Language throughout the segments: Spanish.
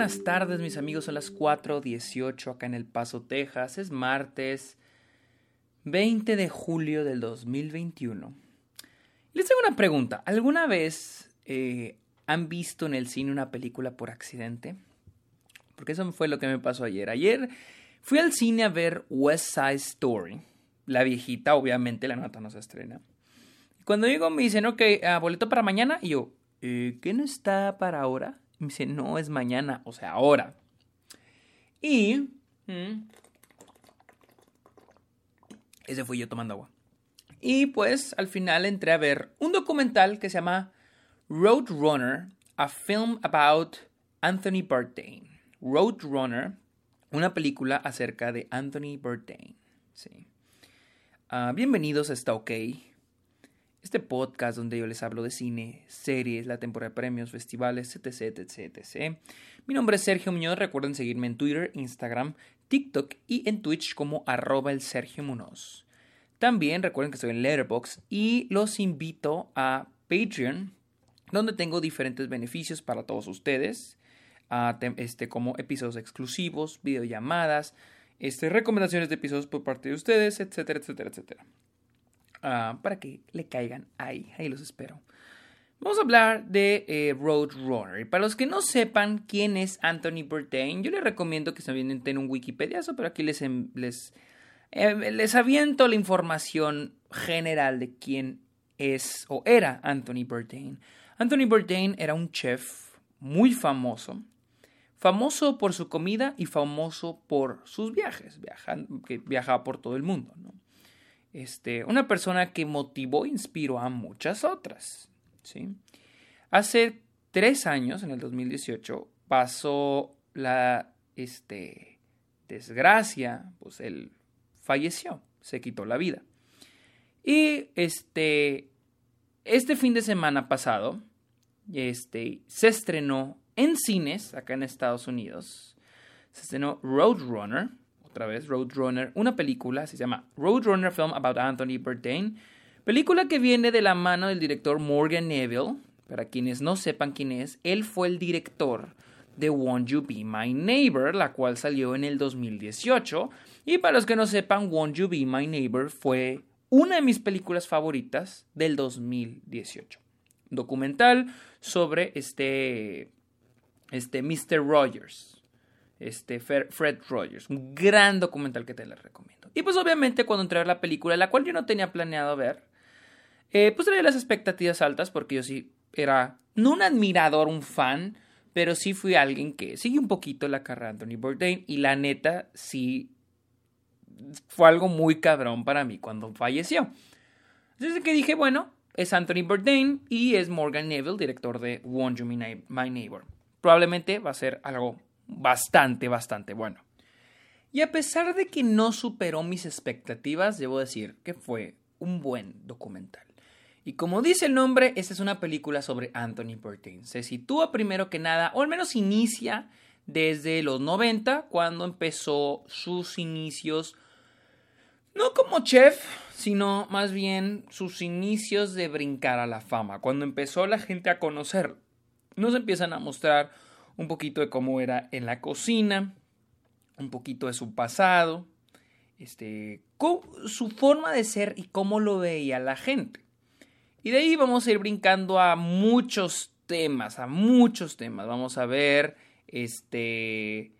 buenas tardes, mis amigos. Son las 4:18 acá en El Paso, Texas. Es martes 20 de julio del 2021. Les tengo una pregunta. ¿Alguna vez eh, han visto en el cine una película por accidente? Porque eso fue lo que me pasó ayer. Ayer fui al cine a ver West Side Story. La viejita, obviamente, la nota no se estrena. Cuando llego me dicen, ok, ah, boleto para mañana. Y yo, eh, ¿qué no está para ahora? Y me dice, no, es mañana, o sea, ahora. Y... Mm, ese fui yo tomando agua. Y pues al final entré a ver un documental que se llama Roadrunner, a film about Anthony Bourdain. Roadrunner, una película acerca de Anthony Bourdain. Sí. Ah, bienvenidos a Está OK este podcast donde yo les hablo de cine, series, la temporada de premios, festivales, etc, etc, etc. Mi nombre es Sergio Muñoz, recuerden seguirme en Twitter, Instagram, TikTok y en Twitch como arroba el Sergio Munoz. También recuerden que estoy en Letterboxd y los invito a Patreon, donde tengo diferentes beneficios para todos ustedes, este, como episodios exclusivos, videollamadas, este, recomendaciones de episodios por parte de ustedes, etcétera, etcétera, etcétera. Ah, para que le caigan ahí. Ahí los espero. Vamos a hablar de eh, Roadrunner. Para los que no sepan quién es Anthony Bourdain, yo les recomiendo que se avienten un Wikipedia, pero aquí les, em, les, eh, les aviento la información general de quién es o era Anthony Bourdain. Anthony Bourdain era un chef muy famoso, famoso por su comida y famoso por sus viajes, que viajaba por todo el mundo. ¿no? Este, una persona que motivó e inspiró a muchas otras. ¿sí? Hace tres años, en el 2018, pasó la este, desgracia, pues él falleció, se quitó la vida. Y este, este fin de semana pasado, este, se estrenó en cines, acá en Estados Unidos, se estrenó Roadrunner, otra vez, Roadrunner, una película, se llama Roadrunner Film About Anthony Bourdain, película que viene de la mano del director Morgan Neville. Para quienes no sepan quién es, él fue el director de Won't You Be My Neighbor, la cual salió en el 2018. Y para los que no sepan, Won't You Be My Neighbor fue una de mis películas favoritas del 2018. Documental sobre este, este Mr. Rogers, este, Fred Rogers. Un gran documental que te les recomiendo. Y pues obviamente cuando entré a ver la película, la cual yo no tenía planeado ver, eh, pues traía las expectativas altas porque yo sí era, no un admirador, un fan, pero sí fui alguien que sigue un poquito la carrera de Anthony Bourdain y la neta sí fue algo muy cabrón para mí cuando falleció. Entonces que dije, bueno, es Anthony Bourdain y es Morgan Neville, director de Won't You My Neighbor. Probablemente va a ser algo bastante, bastante bueno. Y a pesar de que no superó mis expectativas, debo decir que fue un buen documental. Y como dice el nombre, esta es una película sobre Anthony Bourdain. Se sitúa primero que nada, o al menos inicia desde los 90, cuando empezó sus inicios, no como chef, sino más bien sus inicios de brincar a la fama, cuando empezó la gente a conocerlo. Nos empiezan a mostrar un poquito de cómo era en la cocina, un poquito de su pasado, este, su forma de ser y cómo lo veía la gente. Y de ahí vamos a ir brincando a muchos temas, a muchos temas. Vamos a ver este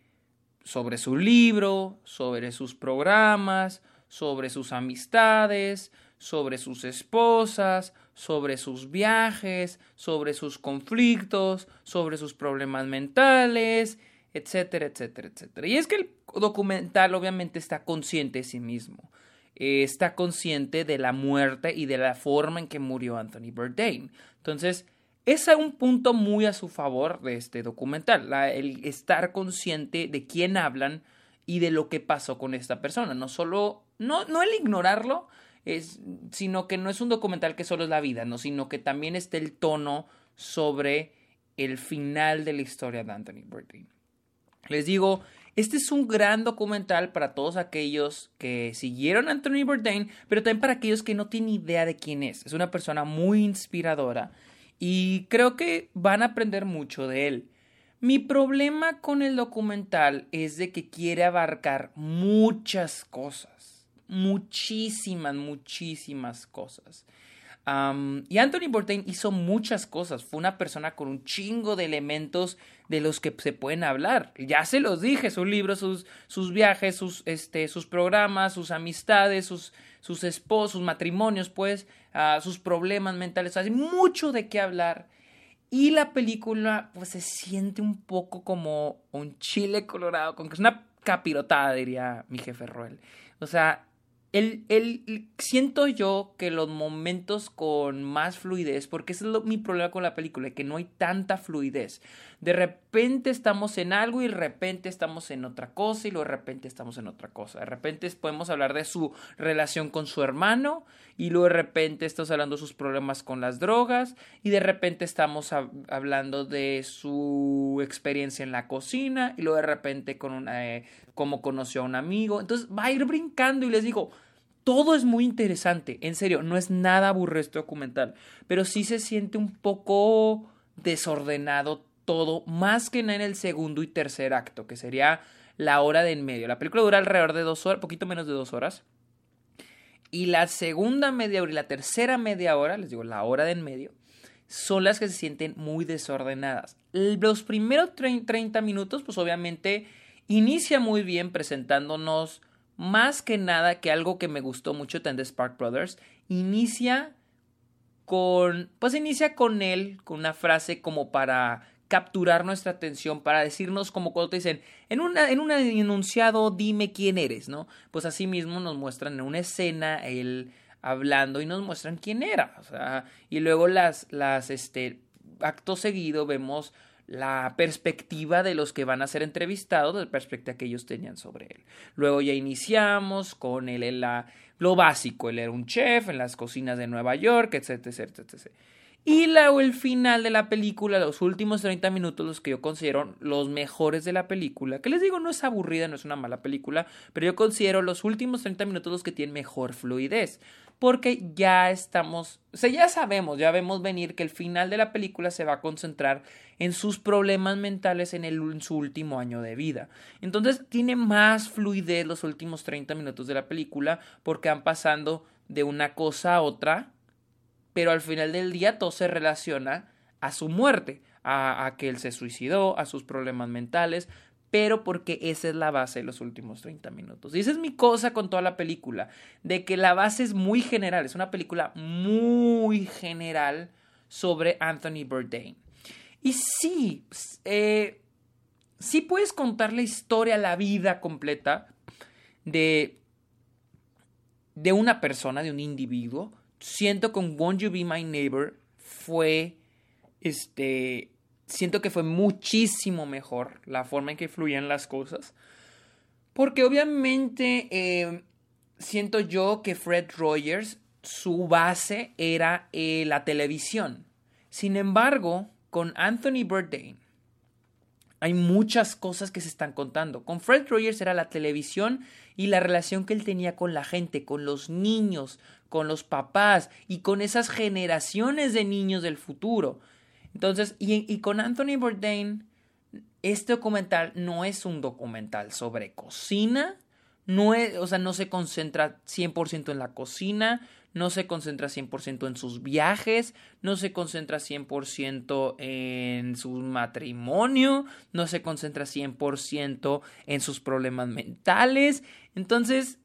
sobre su libro, sobre sus programas, sobre sus amistades, sobre sus esposas, sobre sus viajes, sobre sus conflictos, sobre sus problemas mentales, etcétera, etcétera, etcétera. Y es que el documental obviamente está consciente de sí mismo. Está consciente de la muerte y de la forma en que murió Anthony Bourdain. Entonces, es un punto muy a su favor de este documental, el estar consciente de quién hablan y de lo que pasó con esta persona. No solo, no, no el ignorarlo, es, sino que no es un documental que solo es la vida, ¿no? sino que también está el tono sobre el final de la historia de Anthony Bourdain. Les digo, este es un gran documental para todos aquellos que siguieron a Anthony Bourdain, pero también para aquellos que no tienen idea de quién es. Es una persona muy inspiradora y creo que van a aprender mucho de él. Mi problema con el documental es de que quiere abarcar muchas cosas, muchísimas, muchísimas cosas y Anthony Bourdain hizo muchas cosas. Fue una persona con un chingo de elementos de los que se pueden hablar. Ya se los dije, sus libros, sus, sus viajes, sus, este, sus programas, sus amistades, sus, sus esposos, sus matrimonios, pues, uh, sus problemas mentales. Hay mucho de qué hablar. Y la película, pues, se siente un poco como un chile colorado, como que es una capirotada, diría mi jefe Roel. O sea, el, el, siento yo que los momentos con más fluidez, porque ese es mi problema con la película, que no hay tanta fluidez. De repente estamos en algo y de repente estamos en otra cosa y luego de repente estamos en otra cosa. De repente podemos hablar de su relación con su hermano y luego de repente estamos hablando de sus problemas con las drogas y de repente estamos hablando de su experiencia en la cocina y luego de repente con una, eh, cómo conoció a un amigo. Entonces va a ir brincando y les digo, todo es muy interesante, en serio, no es nada aburrido este documental, pero sí se siente un poco desordenado todo, más que en el segundo y tercer acto, que sería la hora de en medio. La película dura alrededor de dos horas, poquito menos de dos horas. Y la segunda media hora y la tercera media hora, les digo, la hora de en medio, son las que se sienten muy desordenadas. Los primeros 30 minutos, pues obviamente Inicia muy bien presentándonos más que nada que algo que me gustó mucho de Spark Brothers. Inicia con, pues inicia con él, con una frase como para capturar nuestra atención, para decirnos como cuando te dicen, en, una, en un enunciado dime quién eres, ¿no? Pues así mismo nos muestran en una escena él hablando y nos muestran quién era, o sea, y luego las, las, este, acto seguido vemos la perspectiva de los que van a ser entrevistados, la perspectiva que ellos tenían sobre él. Luego ya iniciamos con él en la, lo básico, él era un chef en las cocinas de Nueva York, etcétera, etcétera, etcétera. Y luego el final de la película, los últimos 30 minutos, los que yo considero los mejores de la película, que les digo, no es aburrida, no es una mala película, pero yo considero los últimos 30 minutos los que tienen mejor fluidez porque ya estamos, o sea, ya sabemos, ya vemos venir que el final de la película se va a concentrar en sus problemas mentales en, el, en su último año de vida. Entonces tiene más fluidez los últimos 30 minutos de la película porque van pasando de una cosa a otra, pero al final del día todo se relaciona a su muerte, a, que él se suicidó, a sus problemas mentales, pero porque esa es la base de los últimos 30 minutos. Y esa es mi cosa con toda la película, de que la base es muy general, es una película muy general sobre Anthony Bourdain. Y sí, eh, sí puedes contar la historia, la vida completa de, de una persona, de un individuo. Siento que Won't You Be My Neighbor fue este siento que fue muchísimo mejor la forma en que fluían las cosas. Porque obviamente eh, siento yo que Fred Rogers, su base era eh, la televisión. Sin embargo, con Anthony Bourdain hay muchas cosas que se están contando. Con Fred Rogers era la televisión y la relación que él tenía con la gente, con los niños, con los papás y con esas generaciones de niños del futuro. Entonces, y, con Anthony Bourdain, este documental no es un documental sobre cocina, no es, o sea, no se concentra 100% en la cocina, no se concentra 100% en sus viajes, no se concentra 100% en su matrimonio, no se concentra 100% en sus problemas mentales. Entonces,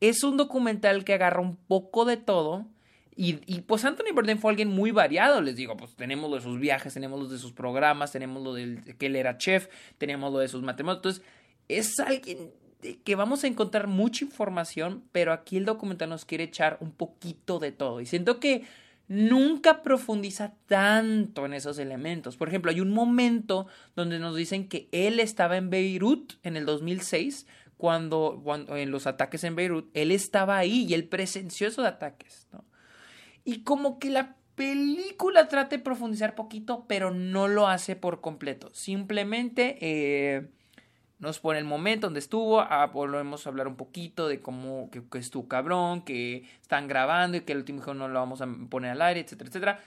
es un documental que agarra un poco de todo y, y, pues Anthony Bourdain fue alguien muy variado, les digo, pues tenemos lo de sus viajes, tenemos lo de sus programas, tenemos lo de que él era chef, tenemos lo de sus matrimonios. Entonces, es alguien que vamos a encontrar mucha información, pero aquí el documental nos quiere echar un poquito de todo. Y siento que nunca profundiza tanto en esos elementos. Por ejemplo, hay un momento donde nos dicen que él estaba en Beirut en el 2006, cuando, en los ataques en Beirut, él estaba ahí y él presenció esos ataques, ¿no? y como que la película trata de profundizar poquito, pero no lo hace por completo. Simplemente eh, nos pone el momento donde estuvo, ah, volvemos a hablar un poquito de cómo que, estuvo cabrón, que están grabando y que el último hijo no lo vamos a poner al aire, etcétera, etcétera.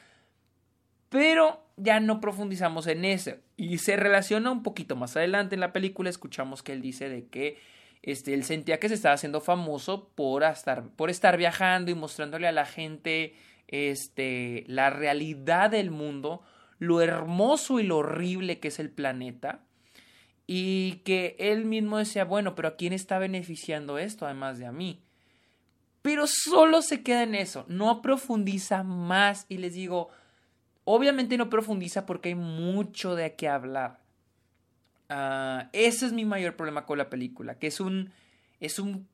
Pero ya no profundizamos en eso. Y se relaciona un poquito más adelante en la película. Escuchamos que él dice de que este, él sentía que se estaba haciendo famoso por estar, por estar viajando y mostrándole a la gente este, la realidad del mundo, lo hermoso y lo horrible que es el planeta. Y que él mismo decía, bueno, pero ¿a quién está beneficiando esto además de a mí? Pero solo se queda en eso, no profundiza más y les digo, obviamente no profundiza porque hay mucho de qué hablar. Uh, ese es mi mayor problema con la película, que es un, es un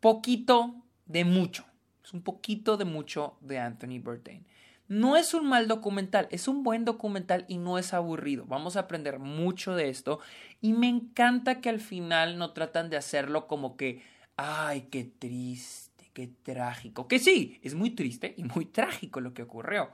poquito de mucho. Es un poquito de mucho de Anthony Bourdain. No es un mal documental, es un buen documental y no es aburrido. Vamos a aprender mucho de esto y me encanta que al final no tratan de hacerlo como que, ay, qué triste, qué trágico. Que sí, es muy triste y muy trágico lo que ocurrió.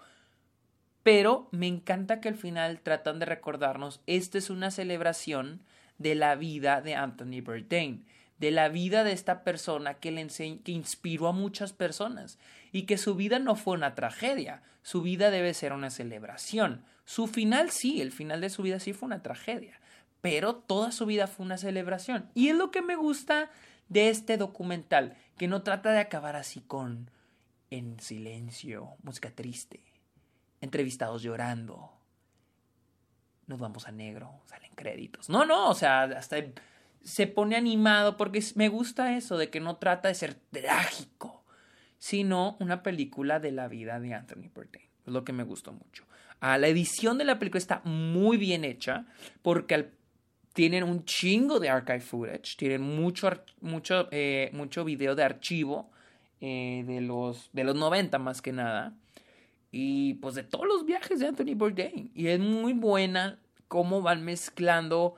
Pero me encanta que al final tratan de recordarnos, esta es una celebración de la vida de Anthony Bourdain, de la vida de esta persona que, le que inspiró a muchas personas y que su vida no fue una tragedia, su vida debe ser una celebración. Su final sí, el final de su vida sí fue una tragedia, pero toda su vida fue una celebración. Y es lo que me gusta de este documental, que no trata de acabar así con en silencio, música triste entrevistados llorando. Nos vamos a negro, salen créditos. No, no, o sea, hasta se pone animado porque me gusta eso de que no trata de ser trágico, sino una película de la vida de Anthony Bourdain. Es lo que me gustó mucho. Ah, la edición de la película está muy bien hecha porque tienen un chingo de archive footage, tienen mucho, mucho, eh, mucho video de archivo eh, de, los, de los 90 más que nada y pues de todos los viajes de Anthony Bourdain. Y es muy buena cómo van mezclando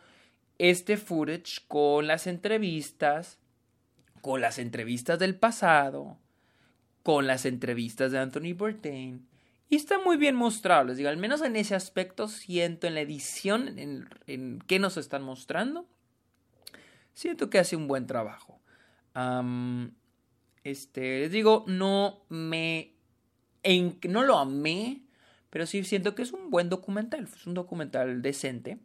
este footage con las entrevistas, con las entrevistas del pasado, con las entrevistas de Anthony Bourdain. Y está muy bien mostrado, les digo, al menos en ese aspecto siento en la edición, en, en qué nos están mostrando, siento que hace un buen trabajo. este, les digo, no me no lo amé, pero sí siento que es un buen documental. Es un documental decente.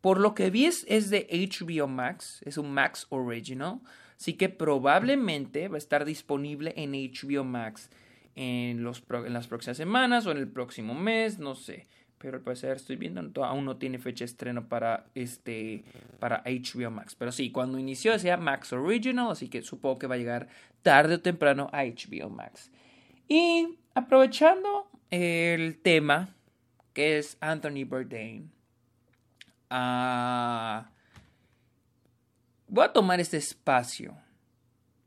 Por lo que vi es, de HBO Max. Es un Max Original. Así que probablemente va a estar disponible en HBO Max en, las próximas semanas o en el próximo mes. No sé pero al parecer estoy viendo, aún no tiene fecha de estreno para, este, para HBO Max. Pero sí, cuando inició decía Max Original, así que supongo que va a llegar tarde o temprano a HBO Max. Y aprovechando el tema, que es Anthony Bourdain, uh, voy a tomar este espacio,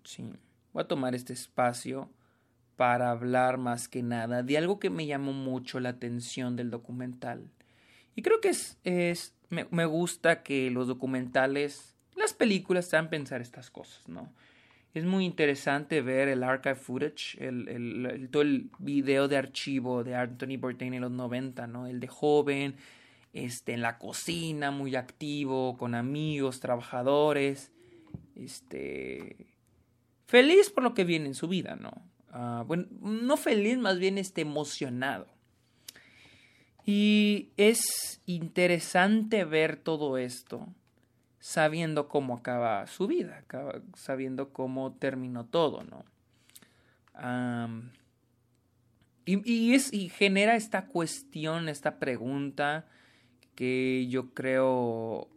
sí, voy a tomar este espacio para hablar más que nada de algo que me llamó mucho la atención del documental. Y creo que es, es me, gusta que los documentales, las películas, hagan pensar estas cosas, ¿no? Es muy interesante ver el archive footage, el, todo el video de archivo de Anthony Bourdain en los 90, ¿no? El de joven, este, en la cocina, muy activo, con amigos, trabajadores, este, feliz por lo que viene en su vida, ¿no? Ah, bueno, no feliz, más bien este, emocionado. Y es interesante ver todo esto sabiendo cómo acaba su vida, sabiendo cómo terminó todo, ¿no? y, es, y genera esta cuestión, esta pregunta que yo creo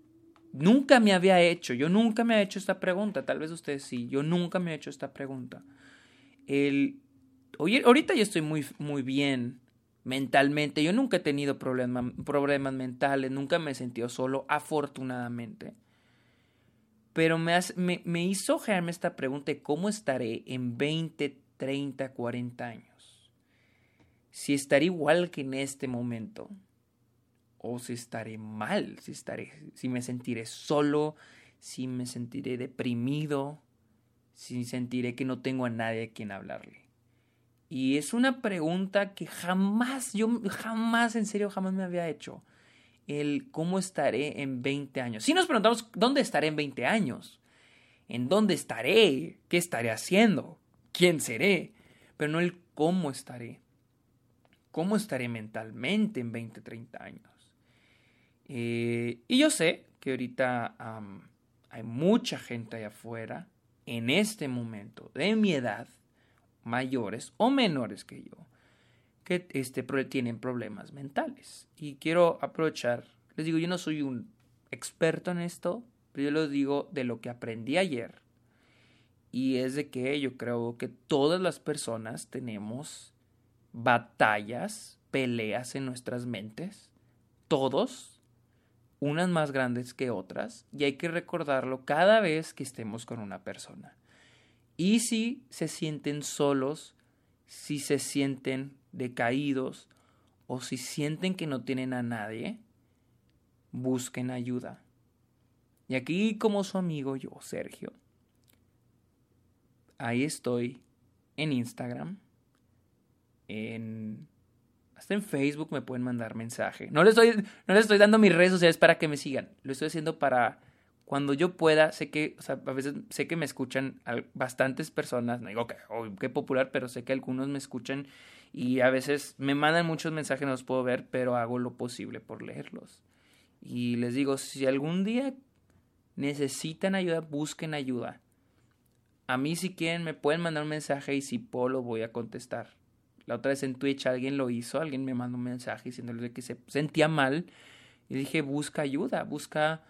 nunca me había hecho. Yo nunca me he hecho esta pregunta. Tal vez ustedes sí. Yo nunca me he hecho esta pregunta el... ahorita yo estoy muy, muy bien mentalmente. Yo nunca he tenido problemas mentales, nunca me he sentido solo, afortunadamente. Pero me, me, hizo generarme esta pregunta de cómo estaré en 20, 30, 40 años. Si estaré igual que en este momento. O si estaré mal, si, estaré, si me sentiré solo, si me sentiré deprimido, sin sentiré que no tengo a nadie a quien hablarle. Y es una pregunta que jamás, yo jamás, en serio, jamás me había hecho. El cómo estaré en 20 años. Si nos preguntamos dónde estaré en 20 años, en dónde estaré, qué estaré haciendo, quién seré, pero no el cómo estaré. cómo estaré mentalmente en 20, 30 años. Eh, y yo sé que ahorita hay mucha gente allá afuera, en este momento, de mi edad, mayores o menores que yo, que este, tienen problemas mentales. Y quiero aprovechar, les digo, yo no soy un experto en esto, pero yo les digo de lo que aprendí ayer. Y es de que yo creo que todas las personas tenemos batallas, peleas en nuestras mentes. Todos, unas más grandes que otras. Y hay que recordarlo cada vez que estemos con una persona. Y si se sienten solos, si se sienten decaídos o si sienten que no tienen a nadie, busquen ayuda. Y aquí como su amigo yo, Sergio, ahí estoy en Instagram, en hasta en Facebook me pueden mandar mensaje. No les estoy no estoy dando mis redes sociales para que me sigan, lo estoy haciendo para cuando yo pueda, sé que, o sea, a veces sé que me escuchan bastantes personas, no digo que, qué popular, pero sé que algunos me escuchan y a veces me mandan muchos mensajes, no los puedo ver, pero hago lo posible por leerlos. Y les digo, si algún día necesitan ayuda, busquen ayuda. A mí si quieren me pueden mandar un mensaje y si puedo lo voy a contestar. La otra vez en Twitch alguien lo hizo, alguien me mandó un mensaje diciéndole que se sentía mal y dije, busca ayuda, busca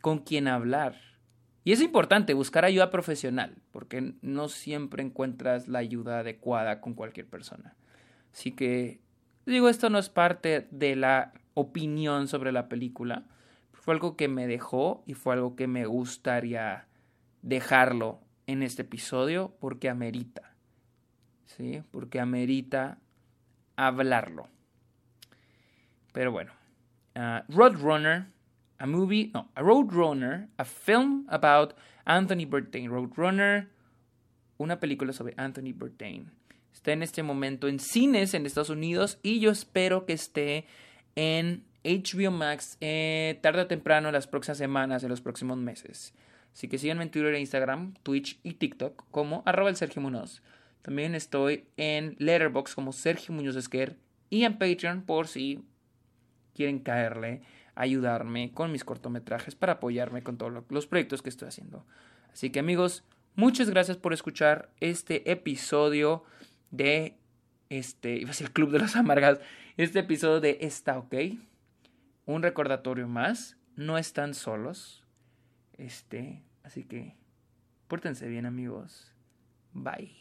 con quién hablar. Y es importante buscar ayuda profesional, porque no siempre encuentras la ayuda adecuada con cualquier persona. Así que, digo, esto no es parte de la opinión sobre la película. Fue algo que me dejó y fue algo que me gustaría dejarlo en este episodio porque amerita. ¿Sí? Porque amerita hablarlo. Pero bueno, uh, Roadrunner a movie, no, a Roadrunner, a film about Anthony Bourdain. Roadrunner, una película sobre Anthony Bourdain. Está en este momento en cines en Estados Unidos y yo espero que esté en HBO Max eh, tarde o temprano en las próximas semanas, en los próximos meses. Así que síganme en Twitter, e Instagram, Twitch y TikTok como arroba el Sergio Munoz. También estoy en Letterboxd como Sergio Muñoz Esquer y en Patreon por si quieren caerle ayudarme con mis cortometrajes, para apoyarme con todos los proyectos que estoy haciendo. Así que amigos, muchas gracias por escuchar este episodio de este, iba a ser el Club de los Amargas, este episodio de Está OK. Un recordatorio más, no están solos. Este, así que pórtense bien amigos. Bye.